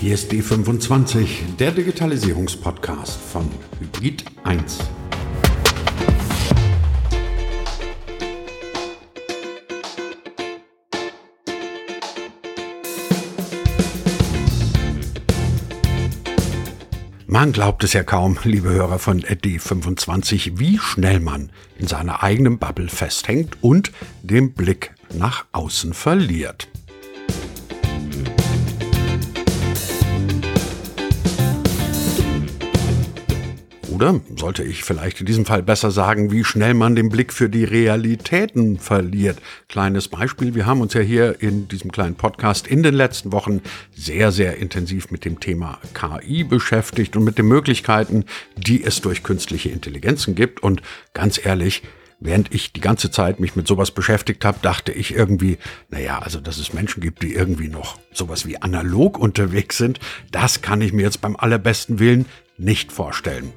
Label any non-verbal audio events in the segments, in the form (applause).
Hier ist D25, der Digitalisierungspodcast von Hybrid 1. Man glaubt es ja kaum, liebe Hörer von D25, wie schnell man in seiner eigenen Bubble festhängt und den Blick nach außen verliert. Oder sollte ich vielleicht in diesem Fall besser sagen, wie schnell man den Blick für die Realitäten verliert? Kleines Beispiel, wir haben uns ja hier in diesem kleinen Podcast in den letzten Wochen sehr, sehr intensiv mit dem Thema KI beschäftigt und mit den Möglichkeiten, die es durch künstliche Intelligenzen gibt. Und ganz ehrlich, während ich die ganze Zeit mich mit sowas beschäftigt habe, dachte ich irgendwie, naja, also dass es Menschen gibt, die irgendwie noch sowas wie analog unterwegs sind, das kann ich mir jetzt beim allerbesten Willen nicht vorstellen.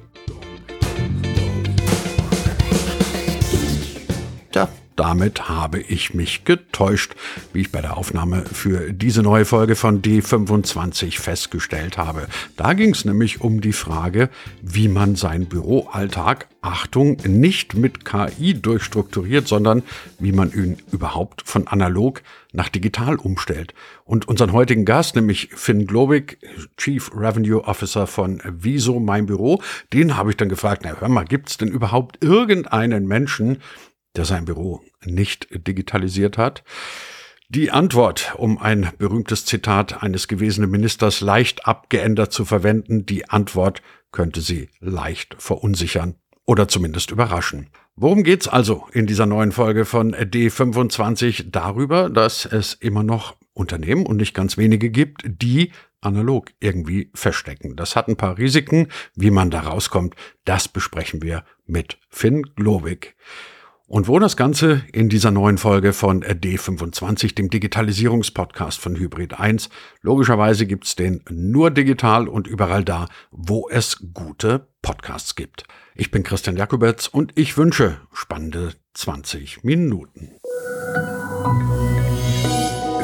Damit habe ich mich getäuscht, wie ich bei der Aufnahme für diese neue Folge von D25 festgestellt habe. Da ging es nämlich um die Frage, wie man seinen Büroalltag, Achtung, nicht mit KI durchstrukturiert, sondern wie man ihn überhaupt von analog nach digital umstellt. Und unseren heutigen Gast, nämlich Finn Globig, Chief Revenue Officer von Wieso Mein Büro, den habe ich dann gefragt, na hör mal, gibt es denn überhaupt irgendeinen Menschen, der sein Büro nicht digitalisiert hat? Die Antwort, um ein berühmtes Zitat eines gewesenen Ministers leicht abgeändert zu verwenden, die Antwort könnte Sie leicht verunsichern oder zumindest überraschen. Worum geht's also in dieser neuen Folge von D25? Darüber, dass es immer noch Unternehmen und nicht ganz wenige gibt, die analog irgendwie verstecken. Das hat ein paar Risiken. Wie man da rauskommt, das besprechen wir mit Finn Glowig. Und wo das Ganze in dieser neuen Folge von D25, dem Digitalisierungspodcast von Hybrid 1. Logischerweise gibt's den nur digital und überall da, wo es gute Podcasts gibt. Ich bin Christian Jakobetz und ich wünsche spannende 20 Minuten.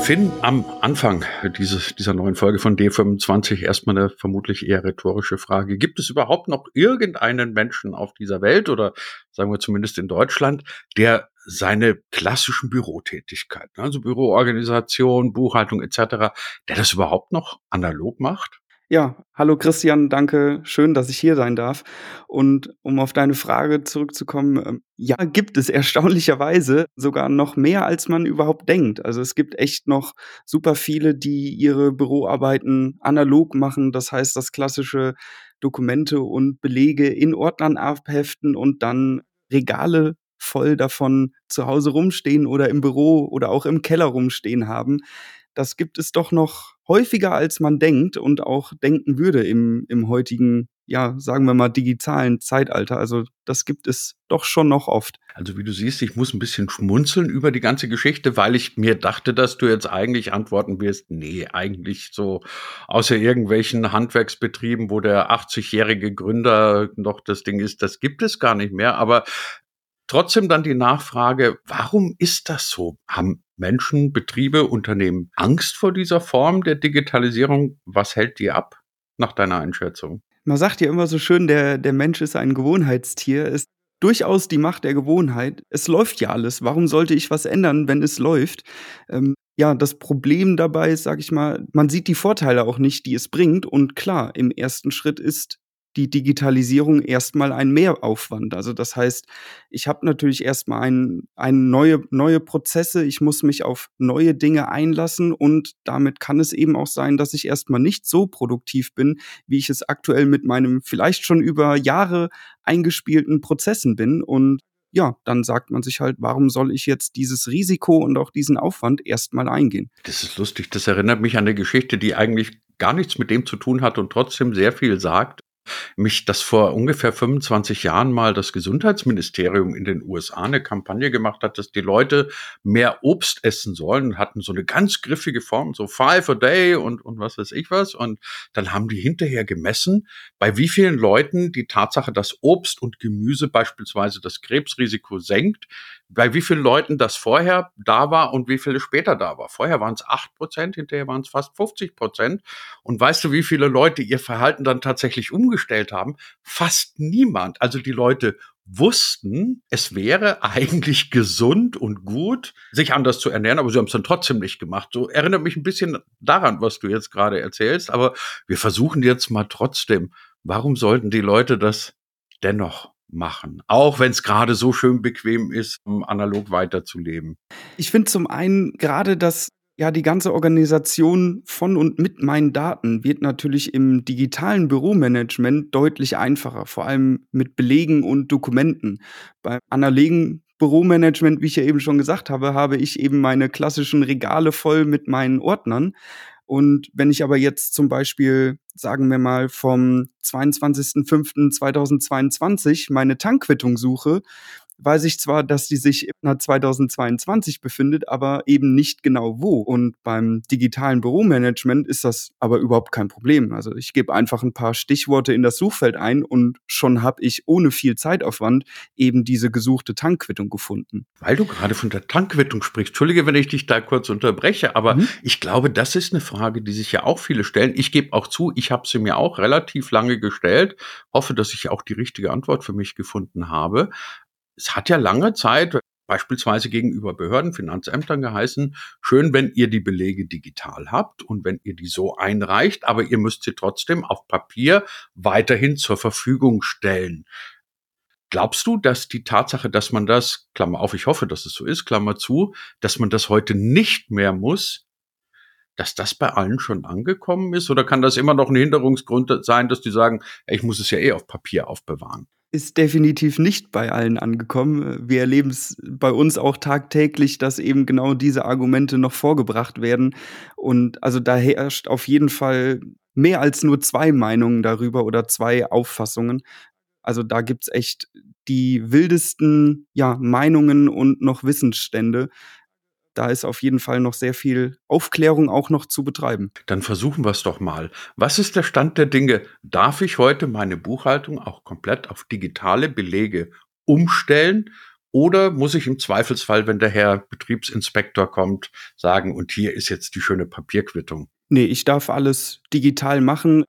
Finn, am Anfang dieses, dieser neuen Folge von D25 erstmal eine vermutlich eher rhetorische Frage. Gibt es überhaupt noch irgendeinen Menschen auf dieser Welt oder sagen wir zumindest in Deutschland, der seine klassischen Bürotätigkeiten, also Büroorganisation, Buchhaltung etc., der das überhaupt noch analog macht? Ja, hallo Christian, danke. Schön, dass ich hier sein darf. Und um auf deine Frage zurückzukommen, ähm, ja, gibt es erstaunlicherweise sogar noch mehr, als man überhaupt denkt. Also es gibt echt noch super viele, die ihre Büroarbeiten analog machen. Das heißt, das klassische Dokumente und Belege in Ordnern abheften und dann Regale voll davon zu Hause rumstehen oder im Büro oder auch im Keller rumstehen haben das gibt es doch noch häufiger, als man denkt und auch denken würde im, im heutigen, ja, sagen wir mal, digitalen Zeitalter. Also das gibt es doch schon noch oft. Also wie du siehst, ich muss ein bisschen schmunzeln über die ganze Geschichte, weil ich mir dachte, dass du jetzt eigentlich antworten wirst, nee, eigentlich so außer irgendwelchen Handwerksbetrieben, wo der 80-jährige Gründer noch das Ding ist, das gibt es gar nicht mehr. Aber trotzdem dann die Nachfrage, warum ist das so? Haben Menschen, Betriebe, Unternehmen Angst vor dieser Form der Digitalisierung? Was hält die ab, nach deiner Einschätzung? Man sagt ja immer so schön, der, der Mensch ist ein Gewohnheitstier. Ist durchaus die Macht der Gewohnheit. Es läuft ja alles. Warum sollte ich was ändern, wenn es läuft? Ähm, ja, das Problem dabei ist, sag ich mal, man sieht die Vorteile auch nicht, die es bringt. Und klar, im ersten Schritt ist die Digitalisierung erstmal ein Mehraufwand. Also das heißt, ich habe natürlich erstmal ein, ein neue, neue Prozesse, ich muss mich auf neue Dinge einlassen und damit kann es eben auch sein, dass ich erstmal nicht so produktiv bin, wie ich es aktuell mit meinem vielleicht schon über Jahre eingespielten Prozessen bin. Und ja, dann sagt man sich halt, warum soll ich jetzt dieses Risiko und auch diesen Aufwand erstmal eingehen? Das ist lustig. Das erinnert mich an eine Geschichte, die eigentlich gar nichts mit dem zu tun hat und trotzdem sehr viel sagt mich, dass vor ungefähr 25 Jahren mal das Gesundheitsministerium in den USA eine Kampagne gemacht hat, dass die Leute mehr Obst essen sollen, hatten so eine ganz griffige Form, so five a day und, und was weiß ich was. Und dann haben die hinterher gemessen, bei wie vielen Leuten die Tatsache, dass Obst und Gemüse beispielsweise das Krebsrisiko senkt, bei wie vielen Leuten das vorher da war und wie viele später da war. Vorher waren es acht Prozent, hinterher waren es fast 50 Prozent. Und weißt du, wie viele Leute ihr Verhalten dann tatsächlich umgestellt haben? Fast niemand. Also die Leute wussten, es wäre (laughs) eigentlich gesund und gut, sich anders zu ernähren, aber sie haben es dann trotzdem nicht gemacht. So erinnert mich ein bisschen daran, was du jetzt gerade erzählst, aber wir versuchen jetzt mal trotzdem, warum sollten die Leute das dennoch machen, auch wenn es gerade so schön bequem ist, um analog weiterzuleben? Ich finde zum einen gerade das ja, die ganze Organisation von und mit meinen Daten wird natürlich im digitalen Büromanagement deutlich einfacher, vor allem mit Belegen und Dokumenten. Beim analogen Büromanagement, wie ich ja eben schon gesagt habe, habe ich eben meine klassischen Regale voll mit meinen Ordnern. Und wenn ich aber jetzt zum Beispiel, sagen wir mal, vom 22.05.2022 meine Tankquittung suche, weiß ich zwar, dass die sich im 2022 befindet, aber eben nicht genau wo. Und beim digitalen Büromanagement ist das aber überhaupt kein Problem. Also ich gebe einfach ein paar Stichworte in das Suchfeld ein und schon habe ich ohne viel Zeitaufwand eben diese gesuchte Tankquittung gefunden. Weil du gerade von der Tankquittung sprichst, entschuldige, wenn ich dich da kurz unterbreche, aber mhm. ich glaube, das ist eine Frage, die sich ja auch viele stellen. Ich gebe auch zu, ich habe sie mir auch relativ lange gestellt, hoffe, dass ich auch die richtige Antwort für mich gefunden habe es hat ja lange Zeit beispielsweise gegenüber Behörden, Finanzämtern geheißen, schön, wenn ihr die Belege digital habt und wenn ihr die so einreicht, aber ihr müsst sie trotzdem auf Papier weiterhin zur Verfügung stellen. Glaubst du, dass die Tatsache, dass man das, Klammer auf, ich hoffe, dass es so ist, Klammer zu, dass man das heute nicht mehr muss, dass das bei allen schon angekommen ist? Oder kann das immer noch ein Hinderungsgrund sein, dass die sagen, ich muss es ja eh auf Papier aufbewahren? ist definitiv nicht bei allen angekommen. Wir erleben es bei uns auch tagtäglich, dass eben genau diese Argumente noch vorgebracht werden. Und also da herrscht auf jeden Fall mehr als nur zwei Meinungen darüber oder zwei Auffassungen. Also da gibt's echt die wildesten ja, Meinungen und noch Wissensstände da ist auf jeden Fall noch sehr viel Aufklärung auch noch zu betreiben. Dann versuchen wir es doch mal. Was ist der Stand der Dinge? Darf ich heute meine Buchhaltung auch komplett auf digitale Belege umstellen? Oder muss ich im Zweifelsfall, wenn der Herr Betriebsinspektor kommt, sagen, und hier ist jetzt die schöne Papierquittung? Nee, ich darf alles digital machen.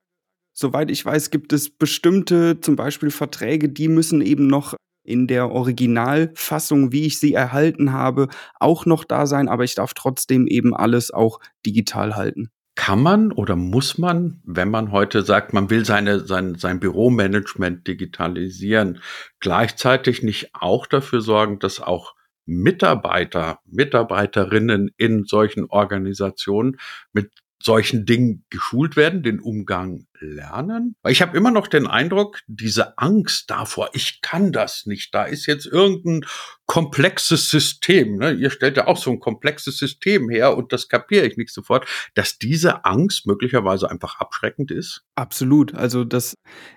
Soweit ich weiß, gibt es bestimmte, zum Beispiel Verträge, die müssen eben noch in der Originalfassung, wie ich sie erhalten habe, auch noch da sein, aber ich darf trotzdem eben alles auch digital halten. Kann man oder muss man, wenn man heute sagt, man will seine, sein, sein Büromanagement digitalisieren, gleichzeitig nicht auch dafür sorgen, dass auch Mitarbeiter, Mitarbeiterinnen in solchen Organisationen mit solchen Dingen geschult werden, den Umgang lernen. Weil ich habe immer noch den Eindruck, diese Angst davor, ich kann das nicht, da ist jetzt irgendein komplexes System, ne? ihr stellt ja auch so ein komplexes System her und das kapiere ich nicht sofort, dass diese Angst möglicherweise einfach abschreckend ist. Absolut, also das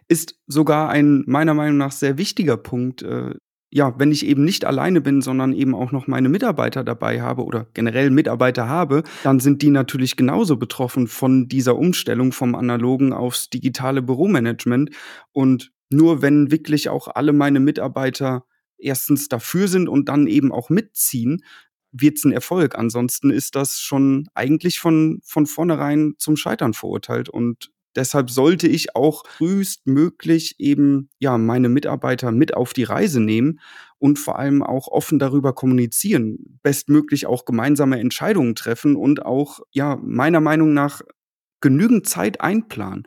ist sogar ein meiner Meinung nach sehr wichtiger Punkt, äh, ja, wenn ich eben nicht alleine bin, sondern eben auch noch meine Mitarbeiter dabei habe oder generell Mitarbeiter habe, dann sind die natürlich genauso betroffen von dieser Umstellung vom analogen aufs digitale Büromanagement. Und nur wenn wirklich auch alle meine Mitarbeiter erstens dafür sind und dann eben auch mitziehen, wird es ein Erfolg. Ansonsten ist das schon eigentlich von, von vornherein zum Scheitern verurteilt. Und Deshalb sollte ich auch frühestmöglich eben ja meine Mitarbeiter mit auf die Reise nehmen und vor allem auch offen darüber kommunizieren, bestmöglich auch gemeinsame Entscheidungen treffen und auch ja meiner Meinung nach genügend Zeit einplanen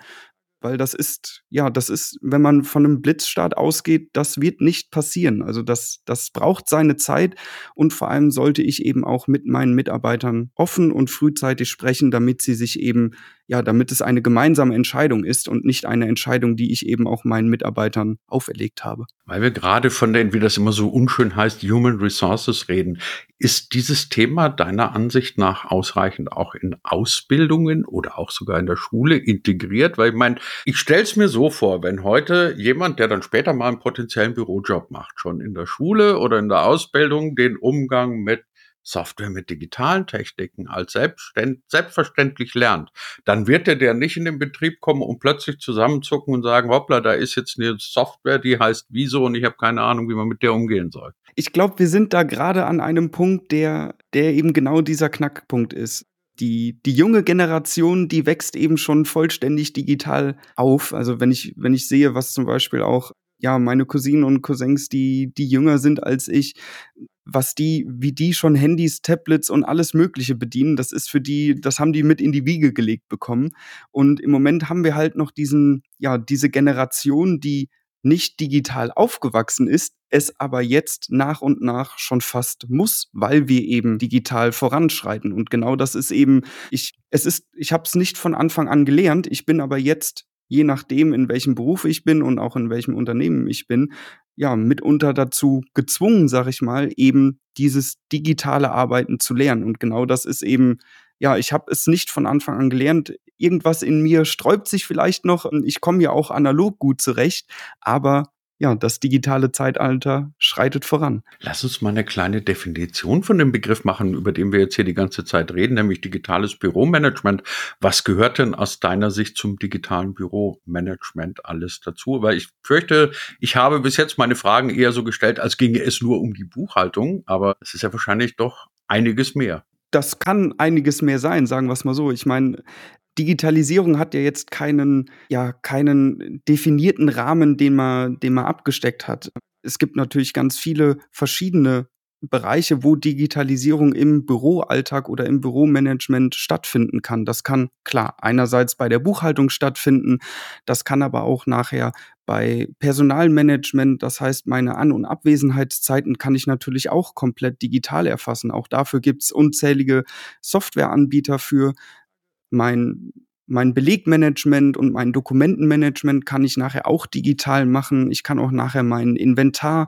weil das ist, ja, das ist, wenn man von einem Blitzstart ausgeht, das wird nicht passieren. Also das, das braucht seine Zeit und vor allem sollte ich eben auch mit meinen Mitarbeitern offen und frühzeitig sprechen, damit sie sich eben, ja, damit es eine gemeinsame Entscheidung ist und nicht eine Entscheidung, die ich eben auch meinen Mitarbeitern auferlegt habe. Weil wir gerade von den, wie das immer so unschön heißt, Human Resources reden. Ist dieses Thema deiner Ansicht nach ausreichend auch in Ausbildungen oder auch sogar in der Schule integriert? Weil ich meine, ich stelle es mir so vor, wenn heute jemand, der dann später mal einen potenziellen Bürojob macht, schon in der Schule oder in der Ausbildung den Umgang mit Software mit digitalen Techniken als selbstverständlich lernt, dann wird er der nicht in den Betrieb kommen und plötzlich zusammenzucken und sagen, hoppla, da ist jetzt eine Software, die heißt Wieso und ich habe keine Ahnung, wie man mit der umgehen soll. Ich glaube, wir sind da gerade an einem Punkt, der der eben genau dieser Knackpunkt ist. Die die junge Generation, die wächst eben schon vollständig digital auf. Also, wenn ich wenn ich sehe, was zum Beispiel auch, ja, meine Cousinen und Cousins, die die jünger sind als ich, was die wie die schon Handys, Tablets und alles Mögliche bedienen, das ist für die das haben die mit in die Wiege gelegt bekommen. Und im Moment haben wir halt noch diesen ja, diese Generation, die nicht digital aufgewachsen ist, es aber jetzt nach und nach schon fast muss, weil wir eben digital voranschreiten. Und genau das ist eben, ich, es ist, ich habe es nicht von Anfang an gelernt, ich bin aber jetzt, je nachdem, in welchem Beruf ich bin und auch in welchem Unternehmen ich bin, ja, mitunter dazu gezwungen, sag ich mal, eben dieses digitale Arbeiten zu lernen. Und genau das ist eben ja, ich habe es nicht von Anfang an gelernt. Irgendwas in mir sträubt sich vielleicht noch. Ich komme ja auch analog gut zurecht, aber ja, das digitale Zeitalter schreitet voran. Lass uns mal eine kleine Definition von dem Begriff machen, über den wir jetzt hier die ganze Zeit reden, nämlich digitales Büromanagement. Was gehört denn aus deiner Sicht zum digitalen Büromanagement alles dazu? Weil ich fürchte, ich habe bis jetzt meine Fragen eher so gestellt, als ginge es nur um die Buchhaltung, aber es ist ja wahrscheinlich doch einiges mehr das kann einiges mehr sein, sagen wir es mal so. Ich meine, Digitalisierung hat ja jetzt keinen, ja, keinen definierten Rahmen, den man, den man abgesteckt hat. Es gibt natürlich ganz viele verschiedene Bereiche, wo Digitalisierung im Büroalltag oder im Büromanagement stattfinden kann. Das kann klar einerseits bei der Buchhaltung stattfinden, das kann aber auch nachher bei Personalmanagement, das heißt, meine An- und Abwesenheitszeiten kann ich natürlich auch komplett digital erfassen. Auch dafür gibt's unzählige Softwareanbieter für. Mein mein Belegmanagement und mein Dokumentenmanagement kann ich nachher auch digital machen. Ich kann auch nachher mein Inventar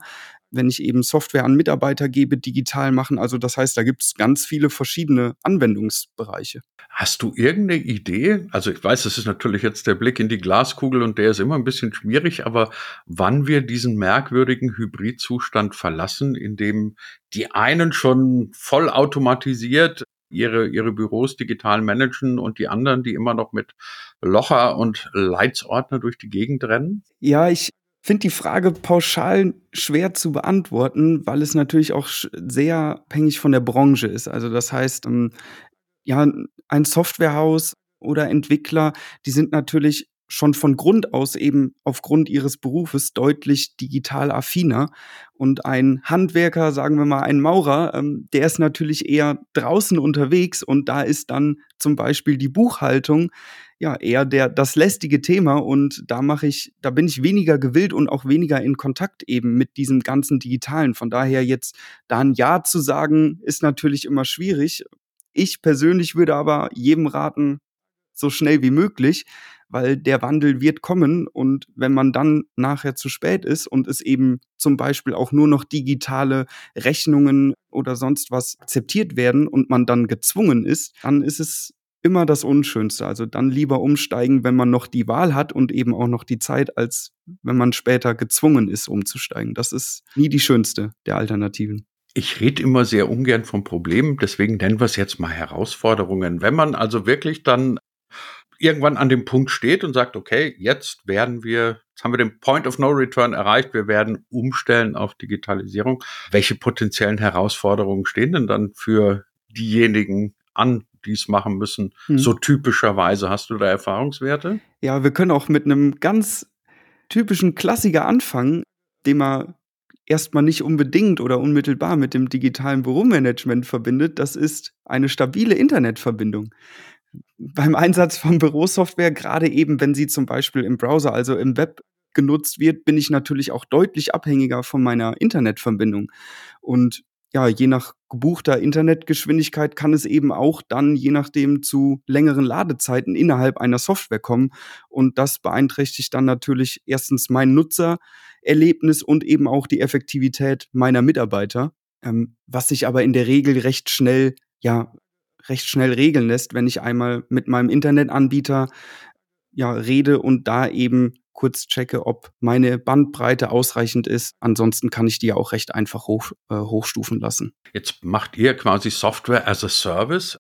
wenn ich eben Software an Mitarbeiter gebe, digital machen. Also das heißt, da gibt es ganz viele verschiedene Anwendungsbereiche. Hast du irgendeine Idee? Also ich weiß, das ist natürlich jetzt der Blick in die Glaskugel und der ist immer ein bisschen schwierig, aber wann wir diesen merkwürdigen Hybridzustand verlassen, in dem die einen schon voll automatisiert ihre, ihre Büros digital managen und die anderen, die immer noch mit Locher und Leitsordner durch die Gegend rennen? Ja, ich finde die Frage pauschal schwer zu beantworten, weil es natürlich auch sehr abhängig von der Branche ist. Also das heißt, ähm, ja, ein Softwarehaus oder Entwickler, die sind natürlich schon von Grund aus eben aufgrund ihres Berufes deutlich digital affiner. Und ein Handwerker, sagen wir mal ein Maurer, ähm, der ist natürlich eher draußen unterwegs und da ist dann zum Beispiel die Buchhaltung ja eher der das lästige Thema und da mache ich, da bin ich weniger gewillt und auch weniger in Kontakt eben mit diesem ganzen Digitalen. Von daher jetzt da ein Ja zu sagen, ist natürlich immer schwierig. Ich persönlich würde aber jedem raten, so schnell wie möglich, weil der Wandel wird kommen und wenn man dann nachher zu spät ist und es eben zum Beispiel auch nur noch digitale Rechnungen oder sonst was akzeptiert werden und man dann gezwungen ist, dann ist es immer das Unschönste. Also dann lieber umsteigen, wenn man noch die Wahl hat und eben auch noch die Zeit, als wenn man später gezwungen ist, umzusteigen. Das ist nie die schönste der Alternativen. Ich rede immer sehr ungern vom Problem, deswegen nennen wir es jetzt mal Herausforderungen. Wenn man also wirklich dann irgendwann an dem Punkt steht und sagt, okay, jetzt werden wir, jetzt haben wir den Point of No Return erreicht, wir werden umstellen auf Digitalisierung. Welche potenziellen Herausforderungen stehen denn dann für diejenigen an, die es machen müssen, hm. so typischerweise? Hast du da Erfahrungswerte? Ja, wir können auch mit einem ganz typischen Klassiker anfangen, den man erstmal nicht unbedingt oder unmittelbar mit dem digitalen Büromanagement verbindet. Das ist eine stabile Internetverbindung beim Einsatz von Bürosoftware, gerade eben, wenn sie zum Beispiel im Browser, also im Web genutzt wird, bin ich natürlich auch deutlich abhängiger von meiner Internetverbindung. Und ja, je nach gebuchter Internetgeschwindigkeit kann es eben auch dann, je nachdem, zu längeren Ladezeiten innerhalb einer Software kommen. Und das beeinträchtigt dann natürlich erstens mein Nutzererlebnis und eben auch die Effektivität meiner Mitarbeiter, ähm, was sich aber in der Regel recht schnell ja recht schnell regeln lässt, wenn ich einmal mit meinem Internetanbieter ja rede und da eben kurz checke, ob meine Bandbreite ausreichend ist. Ansonsten kann ich die ja auch recht einfach hoch, äh, hochstufen lassen. Jetzt macht ihr quasi Software as a Service.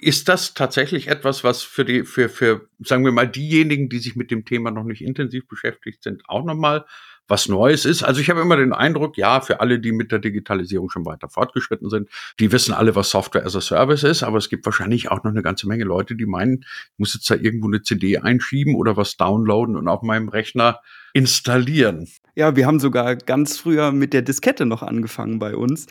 Ist das tatsächlich etwas, was für die, für, für, sagen wir mal, diejenigen, die sich mit dem Thema noch nicht intensiv beschäftigt sind, auch nochmal was Neues ist. Also ich habe immer den Eindruck, ja, für alle, die mit der Digitalisierung schon weiter fortgeschritten sind, die wissen alle, was Software as a Service ist, aber es gibt wahrscheinlich auch noch eine ganze Menge Leute, die meinen, ich muss jetzt da irgendwo eine CD einschieben oder was downloaden und auf meinem Rechner installieren. Ja, wir haben sogar ganz früher mit der Diskette noch angefangen bei uns,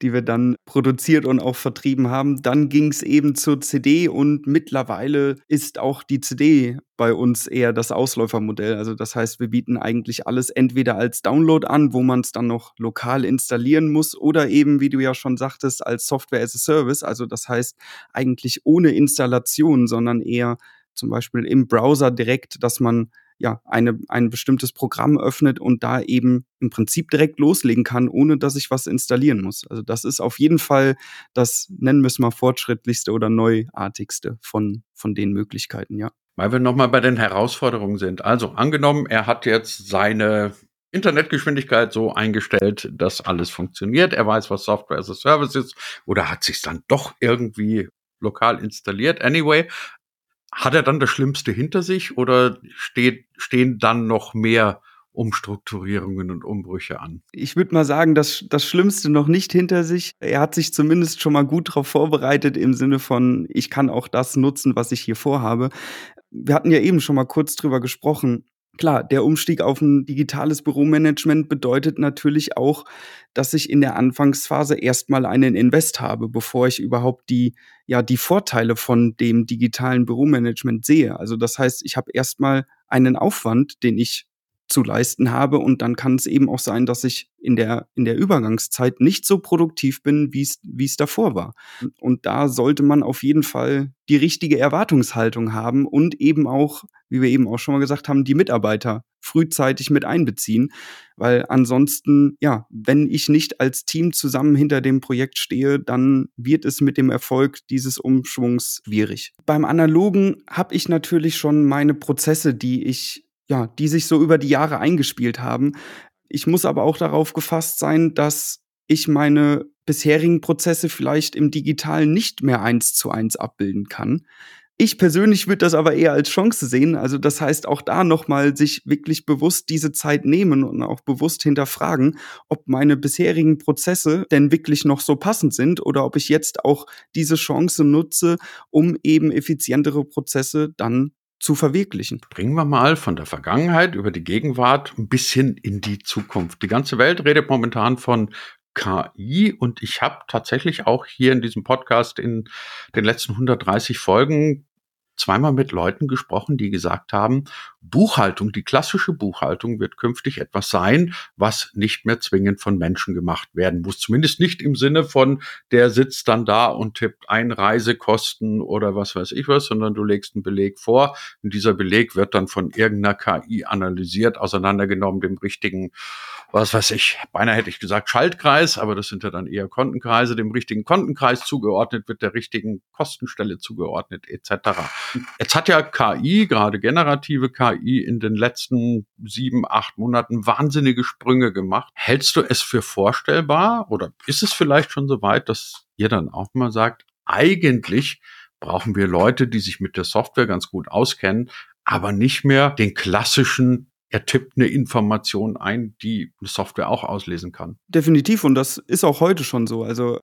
die wir dann produziert und auch vertrieben haben. Dann ging es eben zur CD und mittlerweile ist auch die CD bei uns eher das Ausläufermodell. Also das heißt, wir bieten eigentlich alles entweder als Download an, wo man es dann noch lokal installieren muss, oder eben, wie du ja schon sagtest, als Software as a Service. Also das heißt eigentlich ohne Installation, sondern eher zum Beispiel im Browser direkt, dass man ja, eine, ein bestimmtes Programm öffnet und da eben im Prinzip direkt loslegen kann, ohne dass ich was installieren muss. Also das ist auf jeden Fall das, nennen wir es mal, fortschrittlichste oder neuartigste von, von den Möglichkeiten, ja. Weil wir nochmal bei den Herausforderungen sind. Also angenommen, er hat jetzt seine Internetgeschwindigkeit so eingestellt, dass alles funktioniert. Er weiß, was Software as a Service ist oder hat sich dann doch irgendwie lokal installiert. Anyway, hat er dann das Schlimmste hinter sich oder steht, stehen dann noch mehr Umstrukturierungen und Umbrüche an? Ich würde mal sagen, das, das Schlimmste noch nicht hinter sich. Er hat sich zumindest schon mal gut darauf vorbereitet im Sinne von, ich kann auch das nutzen, was ich hier vorhabe. Wir hatten ja eben schon mal kurz drüber gesprochen. Klar, der Umstieg auf ein digitales Büromanagement bedeutet natürlich auch, dass ich in der Anfangsphase erstmal einen Invest habe, bevor ich überhaupt die, ja, die Vorteile von dem digitalen Büromanagement sehe. Also das heißt, ich habe erstmal einen Aufwand, den ich zu leisten habe. Und dann kann es eben auch sein, dass ich in der, in der Übergangszeit nicht so produktiv bin, wie es, wie es davor war. Und da sollte man auf jeden Fall die richtige Erwartungshaltung haben und eben auch, wie wir eben auch schon mal gesagt haben, die Mitarbeiter frühzeitig mit einbeziehen. Weil ansonsten, ja, wenn ich nicht als Team zusammen hinter dem Projekt stehe, dann wird es mit dem Erfolg dieses Umschwungs schwierig. Beim Analogen habe ich natürlich schon meine Prozesse, die ich ja, die sich so über die Jahre eingespielt haben. Ich muss aber auch darauf gefasst sein, dass ich meine bisherigen Prozesse vielleicht im Digitalen nicht mehr eins zu eins abbilden kann. Ich persönlich würde das aber eher als Chance sehen. Also das heißt auch da nochmal sich wirklich bewusst diese Zeit nehmen und auch bewusst hinterfragen, ob meine bisherigen Prozesse denn wirklich noch so passend sind oder ob ich jetzt auch diese Chance nutze, um eben effizientere Prozesse dann zu verwirklichen. Bringen wir mal von der Vergangenheit über die Gegenwart ein bisschen in die Zukunft. Die ganze Welt redet momentan von KI und ich habe tatsächlich auch hier in diesem Podcast in den letzten 130 Folgen zweimal mit Leuten gesprochen, die gesagt haben, Buchhaltung, die klassische Buchhaltung wird künftig etwas sein, was nicht mehr zwingend von Menschen gemacht werden muss. Zumindest nicht im Sinne von, der sitzt dann da und tippt ein Reisekosten oder was weiß ich was, sondern du legst einen Beleg vor und dieser Beleg wird dann von irgendeiner KI analysiert, auseinandergenommen, dem richtigen, was weiß ich, beinahe hätte ich gesagt Schaltkreis, aber das sind ja dann eher Kontenkreise, dem richtigen Kontenkreis zugeordnet wird, der richtigen Kostenstelle zugeordnet etc. Jetzt hat ja KI, gerade generative KI, in den letzten sieben, acht Monaten wahnsinnige Sprünge gemacht. Hältst du es für vorstellbar oder ist es vielleicht schon so weit, dass ihr dann auch mal sagt, eigentlich brauchen wir Leute, die sich mit der Software ganz gut auskennen, aber nicht mehr den klassischen er tippt eine Information ein, die eine Software auch auslesen kann. Definitiv, und das ist auch heute schon so. Also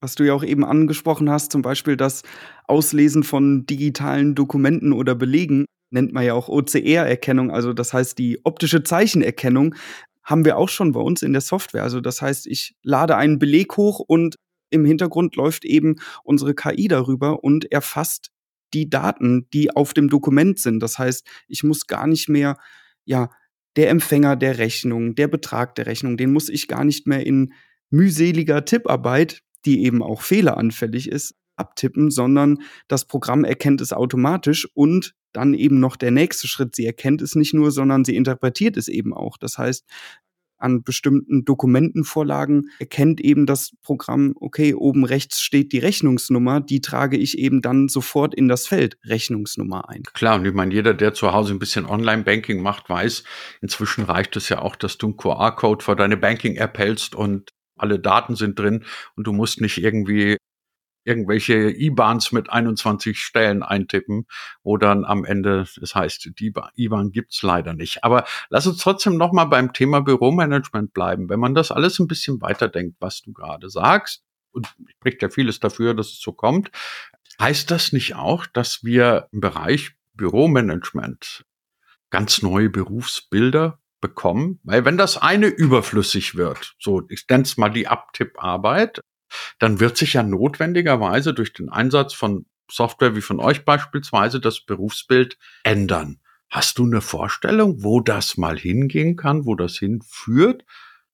was du ja auch eben angesprochen hast, zum Beispiel das Auslesen von digitalen Dokumenten oder Belegen, nennt man ja auch OCR-Erkennung, also das heißt die optische Zeichenerkennung, haben wir auch schon bei uns in der Software. Also das heißt, ich lade einen Beleg hoch und im Hintergrund läuft eben unsere KI darüber und erfasst die Daten, die auf dem Dokument sind. Das heißt, ich muss gar nicht mehr, ja, der Empfänger der Rechnung, der Betrag der Rechnung, den muss ich gar nicht mehr in mühseliger Tipparbeit die eben auch fehleranfällig ist, abtippen, sondern das Programm erkennt es automatisch und dann eben noch der nächste Schritt. Sie erkennt es nicht nur, sondern sie interpretiert es eben auch. Das heißt, an bestimmten Dokumentenvorlagen erkennt eben das Programm, okay, oben rechts steht die Rechnungsnummer, die trage ich eben dann sofort in das Feld Rechnungsnummer ein. Klar, und ich meine, jeder, der zu Hause ein bisschen Online-Banking macht, weiß, inzwischen reicht es ja auch, dass du einen QR-Code vor deine Banking-App hältst und alle Daten sind drin und du musst nicht irgendwie irgendwelche IBANs mit 21 Stellen eintippen, wo dann am Ende das heißt, die IBAN gibt's leider nicht. Aber lass uns trotzdem nochmal beim Thema Büromanagement bleiben. Wenn man das alles ein bisschen weiterdenkt, was du gerade sagst, und spricht ja vieles dafür, dass es so kommt, heißt das nicht auch, dass wir im Bereich Büromanagement ganz neue Berufsbilder bekommen? Weil wenn das eine überflüssig wird, so ich nenne es mal die Abtipparbeit, dann wird sich ja notwendigerweise durch den Einsatz von Software wie von euch beispielsweise das Berufsbild ändern. Hast du eine Vorstellung, wo das mal hingehen kann, wo das hinführt?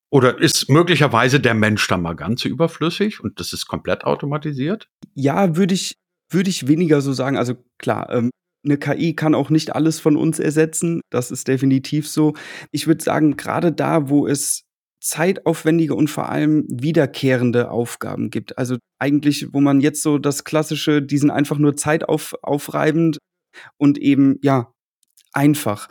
Oder ist möglicherweise der Mensch da mal ganz überflüssig und das ist komplett automatisiert? Ja, würde ich, würde ich weniger so sagen. Also klar, ähm, eine KI kann auch nicht alles von uns ersetzen. Das ist definitiv so. Ich würde sagen, gerade da, wo es zeitaufwendige und vor allem wiederkehrende Aufgaben gibt. Also eigentlich, wo man jetzt so das klassische, diesen einfach nur zeitaufreibend und eben, ja, einfach.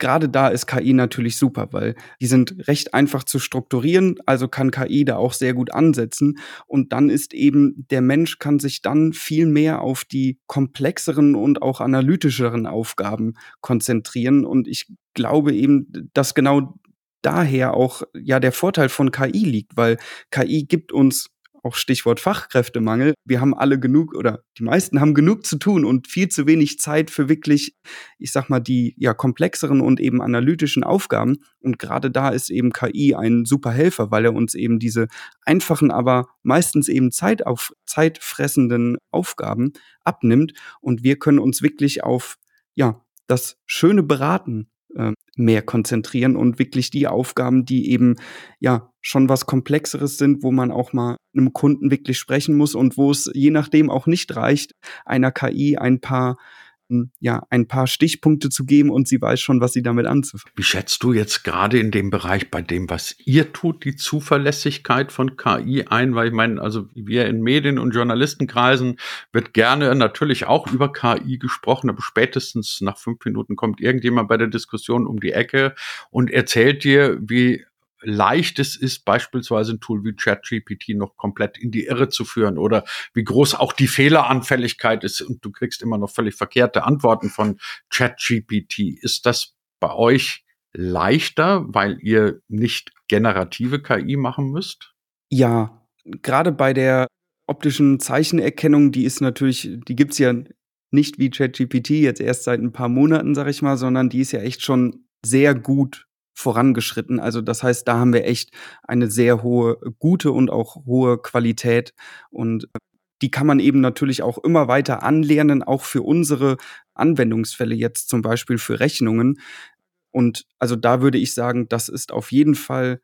Gerade da ist KI natürlich super, weil die sind recht einfach zu strukturieren, also kann KI da auch sehr gut ansetzen. Und dann ist eben, der Mensch kann sich dann viel mehr auf die komplexeren und auch analytischeren Aufgaben konzentrieren. Und ich glaube eben, dass genau daher auch ja der Vorteil von KI liegt, weil KI gibt uns auch Stichwort Fachkräftemangel. Wir haben alle genug oder die meisten haben genug zu tun und viel zu wenig Zeit für wirklich, ich sag mal, die ja komplexeren und eben analytischen Aufgaben. Und gerade da ist eben KI ein super Helfer, weil er uns eben diese einfachen, aber meistens eben Zeit auf, zeitfressenden Aufgaben abnimmt und wir können uns wirklich auf ja, das schöne Beraten äh, mehr konzentrieren und wirklich die Aufgaben, die eben ja schon was Komplexeres sind, wo man auch mal einem Kunden wirklich sprechen muss und wo es je nachdem auch nicht reicht, einer KI ein paar ja, ein paar Stichpunkte zu geben und sie weiß schon, was sie damit anzufangen. Wie schätzt du jetzt gerade in dem Bereich bei dem, was ihr tut, die Zuverlässigkeit von KI ein? Weil ich meine, also wir in Medien- und Journalistenkreisen wird gerne natürlich auch über KI gesprochen, aber spätestens nach fünf Minuten kommt irgendjemand bei der Diskussion um die Ecke und erzählt dir, wie leicht es ist, beispielsweise ein Tool wie ChatGPT noch komplett in die Irre zu führen oder wie groß auch die Fehleranfälligkeit ist und du kriegst immer noch völlig verkehrte Antworten von ChatGPT. Ist das bei euch leichter, weil ihr nicht generative KI machen müsst? Ja, gerade bei der optischen Zeichenerkennung, die ist natürlich, die gibt's ja nicht wie ChatGPT jetzt erst seit ein paar Monaten, sag ich mal, sondern die ist ja echt schon sehr gut vorangeschritten. Also das heißt, da haben wir echt eine sehr hohe, gute und auch hohe Qualität und äh, die kann man eben natürlich auch immer weiter anlernen, auch für unsere Anwendungsfälle jetzt zum Beispiel für Rechnungen. Und also da würde ich sagen, das ist auf jeden Fall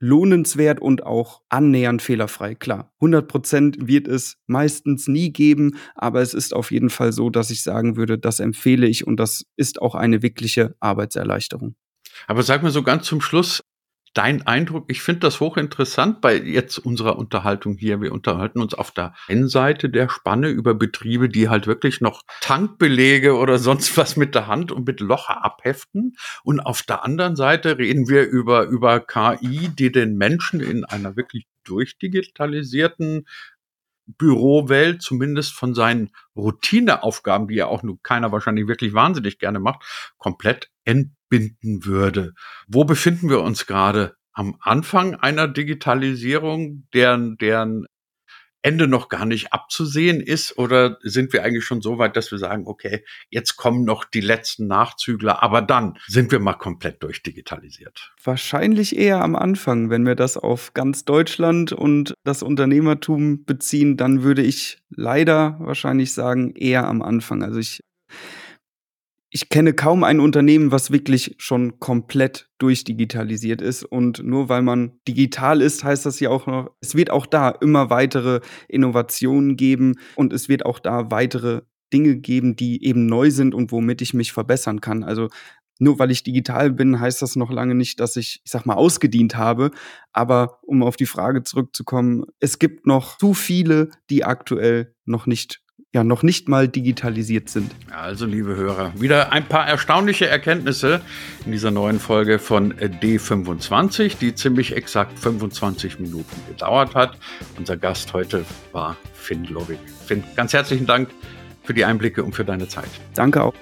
lohnenswert und auch annähernd fehlerfrei. Klar, 100 Prozent wird es meistens nie geben, aber es ist auf jeden Fall so, dass ich sagen würde, das empfehle ich und das ist auch eine wirkliche Arbeitserleichterung. Aber sag mir so ganz zum Schluss, dein Eindruck, ich finde das hochinteressant bei jetzt unserer Unterhaltung hier. Wir unterhalten uns auf der einen Seite der Spanne über Betriebe, die halt wirklich noch Tankbelege oder sonst was mit der Hand und mit Locher abheften. Und auf der anderen Seite reden wir über, über KI, die den Menschen in einer wirklich durchdigitalisierten Bürowelt zumindest von seinen Routineaufgaben, die ja auch nur keiner wahrscheinlich wirklich wahnsinnig gerne macht, komplett entbinden würde. Wo befinden wir uns gerade? Am Anfang einer Digitalisierung, deren, deren Ende noch gar nicht abzusehen ist? Oder sind wir eigentlich schon so weit, dass wir sagen, okay, jetzt kommen noch die letzten Nachzügler, aber dann sind wir mal komplett durchdigitalisiert? Wahrscheinlich eher am Anfang. Wenn wir das auf ganz Deutschland und das Unternehmertum beziehen, dann würde ich leider wahrscheinlich sagen, eher am Anfang. Also ich ich kenne kaum ein Unternehmen, was wirklich schon komplett durchdigitalisiert ist. Und nur weil man digital ist, heißt das ja auch noch, es wird auch da immer weitere Innovationen geben und es wird auch da weitere Dinge geben, die eben neu sind und womit ich mich verbessern kann. Also nur weil ich digital bin, heißt das noch lange nicht, dass ich, ich sag mal, ausgedient habe. Aber um auf die Frage zurückzukommen, es gibt noch zu viele, die aktuell noch nicht ja noch nicht mal digitalisiert sind. Also, liebe Hörer, wieder ein paar erstaunliche Erkenntnisse in dieser neuen Folge von D25, die ziemlich exakt 25 Minuten gedauert hat. Unser Gast heute war Finn Lovig. Finn, ganz herzlichen Dank für die Einblicke und für deine Zeit. Danke auch.